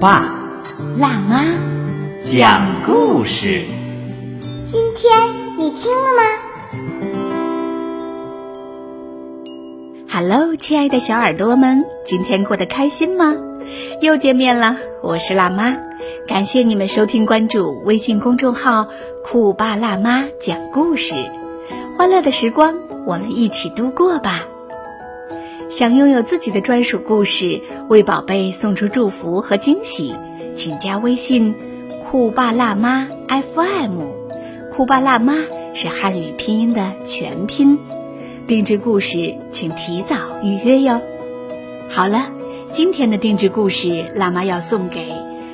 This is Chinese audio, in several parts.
爸辣妈，讲故事。今天你听了吗？Hello，亲爱的小耳朵们，今天过得开心吗？又见面了，我是辣妈，感谢你们收听关注微信公众号“酷爸辣妈讲故事”，欢乐的时光我们一起度过吧。想拥有自己的专属故事，为宝贝送出祝福和惊喜，请加微信“酷爸辣妈 FM”。酷爸辣妈是汉语拼音的全拼，定制故事请提早预约哟。好了，今天的定制故事，辣妈要送给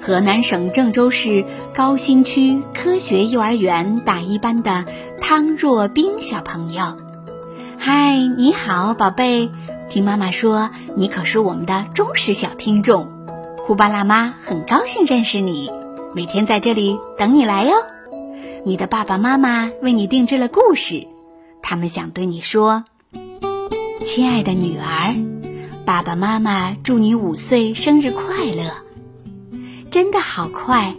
河南省郑州市高新区科学幼儿园大一班的汤若冰小朋友。嗨，你好，宝贝。听妈妈说，你可是我们的忠实小听众，酷巴辣妈很高兴认识你，每天在这里等你来哟。你的爸爸妈妈为你定制了故事，他们想对你说：“亲爱的女儿，爸爸妈妈祝你五岁生日快乐！真的好快，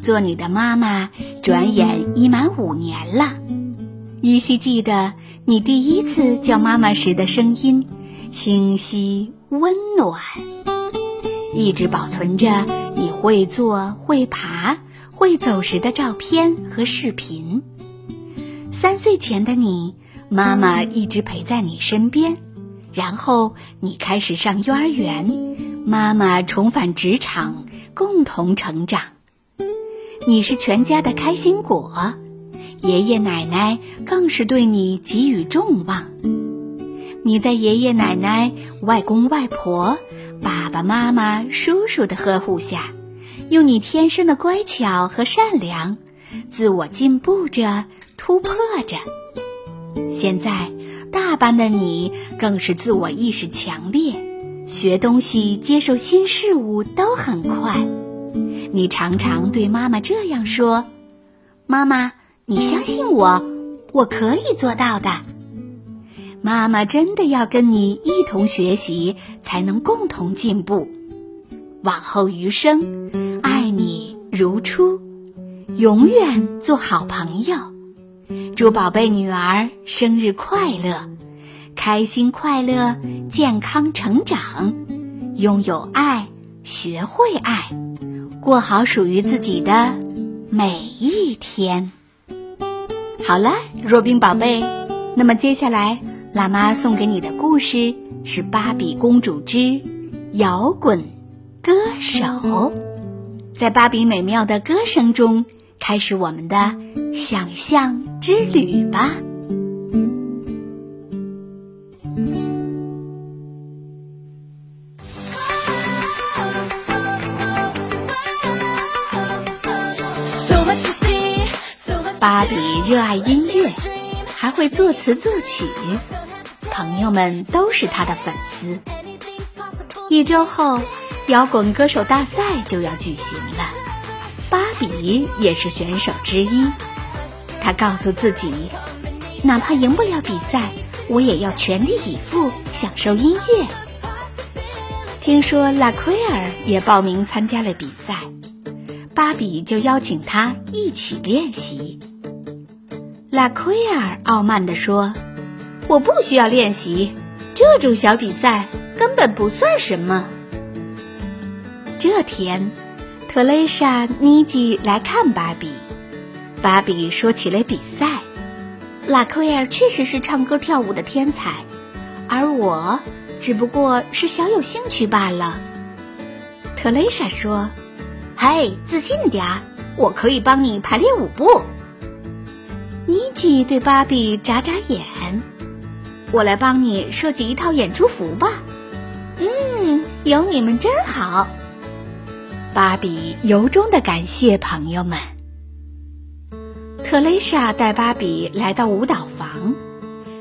做你的妈妈，转眼已满五年了。依稀记得你第一次叫妈妈时的声音。”清晰温暖，一直保存着你会坐、会爬、会走时的照片和视频。三岁前的你，妈妈一直陪在你身边，然后你开始上幼儿园，妈妈重返职场，共同成长。你是全家的开心果，爷爷奶奶更是对你给予重望。你在爷爷奶奶、外公外婆、爸爸妈妈、叔叔的呵护下，用你天生的乖巧和善良，自我进步着、突破着。现在，大班的你更是自我意识强烈，学东西、接受新事物都很快。你常常对妈妈这样说：“妈妈，你相信我，我可以做到的。”妈妈真的要跟你一同学习，才能共同进步。往后余生，爱你如初，永远做好朋友。祝宝贝女儿生日快乐，开心快乐，健康成长，拥有爱，学会爱，过好属于自己的每一天。好了，若冰宝贝，那么接下来。辣妈送给你的故事是《芭比公主之摇滚歌手》。在芭比美妙的歌声中，开始我们的想象之旅吧。芭比热爱音乐，会作词作曲。朋友们都是他的粉丝。一周后，摇滚歌手大赛就要举行了，芭比也是选手之一。他告诉自己，哪怕赢不了比赛，我也要全力以赴享受音乐。听说拉奎尔也报名参加了比赛，芭比就邀请他一起练习。拉奎尔傲慢地说。我不需要练习，这种小比赛根本不算什么。这天，特蕾莎、妮基来看芭比，芭比说起了比赛。拉奎尔确实是唱歌跳舞的天才，而我只不过是小有兴趣罢了。特蕾莎说：“嘿，自信点儿，我可以帮你排练舞步。”妮基对芭比眨眨眼。我来帮你设计一套演出服吧。嗯，有你们真好。芭比由衷的感谢朋友们。特蕾莎带芭比来到舞蹈房，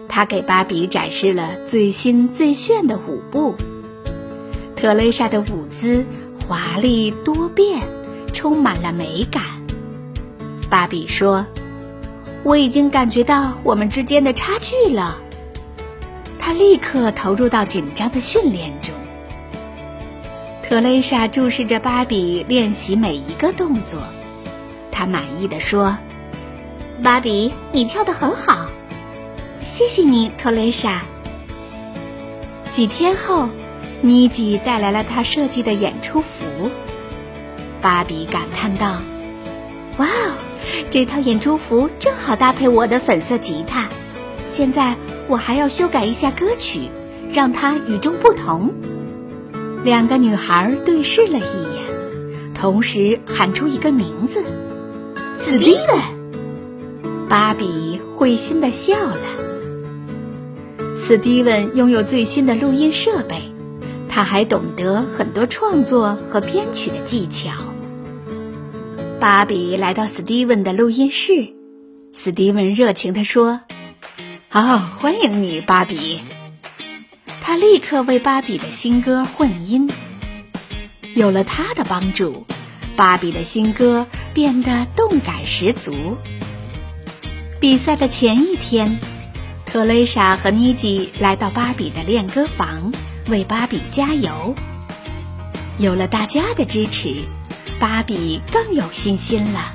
她给芭比展示了最新最炫的舞步。特蕾莎的舞姿华丽多变，充满了美感。芭比说：“我已经感觉到我们之间的差距了。”他立刻投入到紧张的训练中。特蕾莎注视着芭比练习每一个动作，她满意的说：“芭比，你跳得很好，谢谢你，特蕾莎。”几天后，妮吉带来了她设计的演出服。芭比感叹道：“哇哦，这套演出服正好搭配我的粉色吉他。现在我还要修改一下歌曲，让它与众不同。”两个女孩对视了一眼，同时喊出一个名字：“史蒂文。”芭比会心的笑了。史蒂文拥有最新的录音设备，他还懂得很多创作和编曲的技巧。芭比来到史蒂文的录音室，史蒂文热情地说：“哦，欢迎你，芭比。”他立刻为芭比的新歌混音。有了他的帮助，芭比的新歌变得动感十足。比赛的前一天，特蕾莎和妮吉来到芭比的练歌房，为芭比加油。有了大家的支持，芭比更有信心了。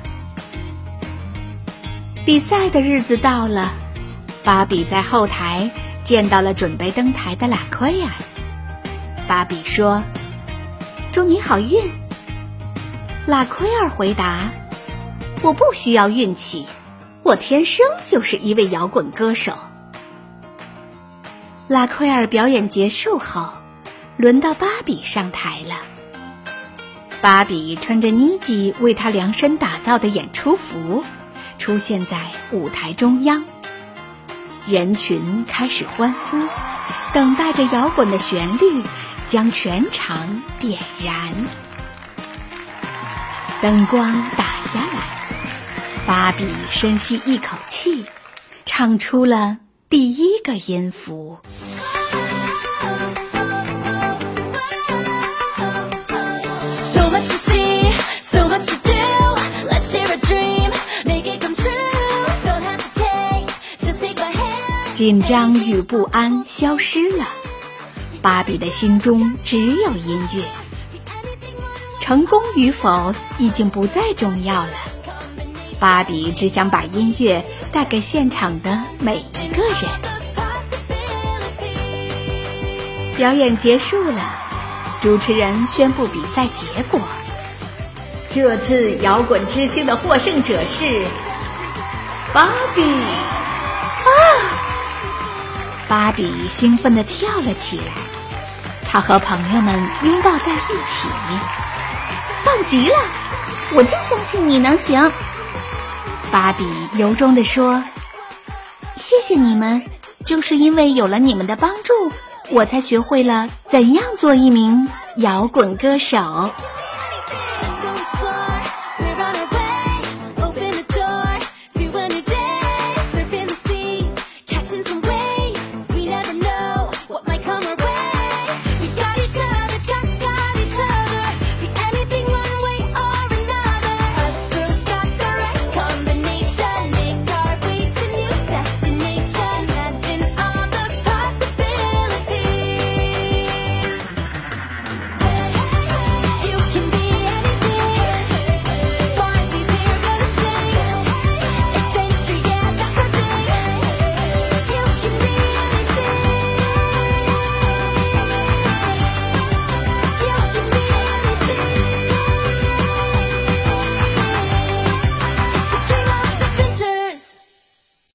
比赛的日子到了，芭比在后台。见到了准备登台的拉奎尔，芭比说：“祝你好运。”拉奎尔回答：“我不需要运气，我天生就是一位摇滚歌手。”拉奎尔表演结束后，轮到芭比上台了。芭比穿着妮吉为她量身打造的演出服，出现在舞台中央。人群开始欢呼，等待着摇滚的旋律将全场点燃。灯光打下来，芭比深吸一口气，唱出了第一个音符。Dream, make it come true. Don't hesitate, just take my hand. 紧张与不安消失了，芭比的心中只有音乐。成功与否已经不再重要了，芭比只想把音乐带给现场的每一个人。表演结束了，主持人宣布比赛结果。这次摇滚之星的获胜者是芭比。啊！芭比兴奋地跳了起来，她和朋友们拥抱在一起。棒极了！我就相信你能行。芭比由衷地说：“谢谢你们，正是因为有了你们的帮助，我才学会了怎样做一名摇滚歌手。”